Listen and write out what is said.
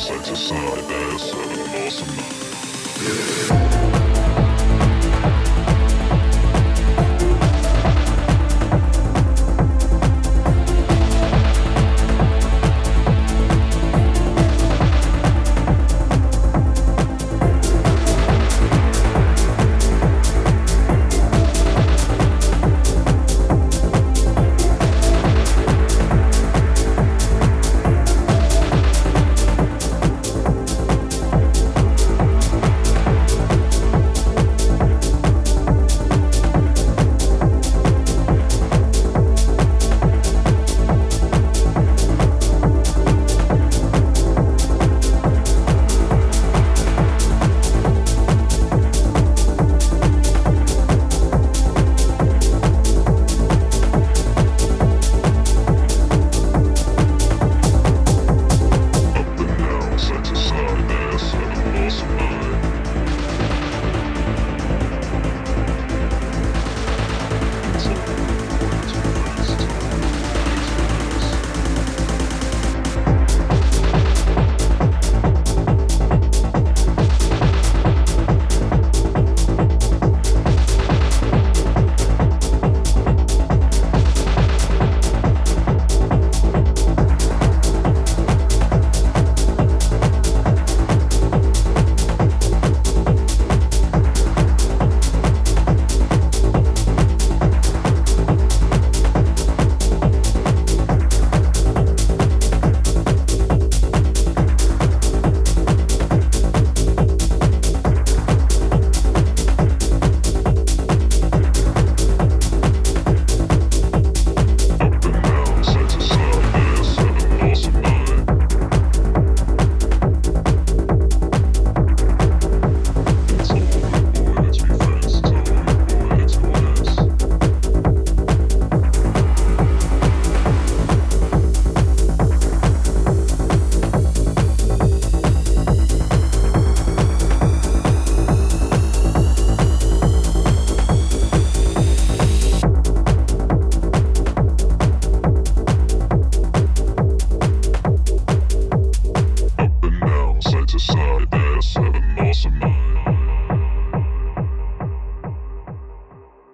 side to side. that seven lost awesome. Yeah.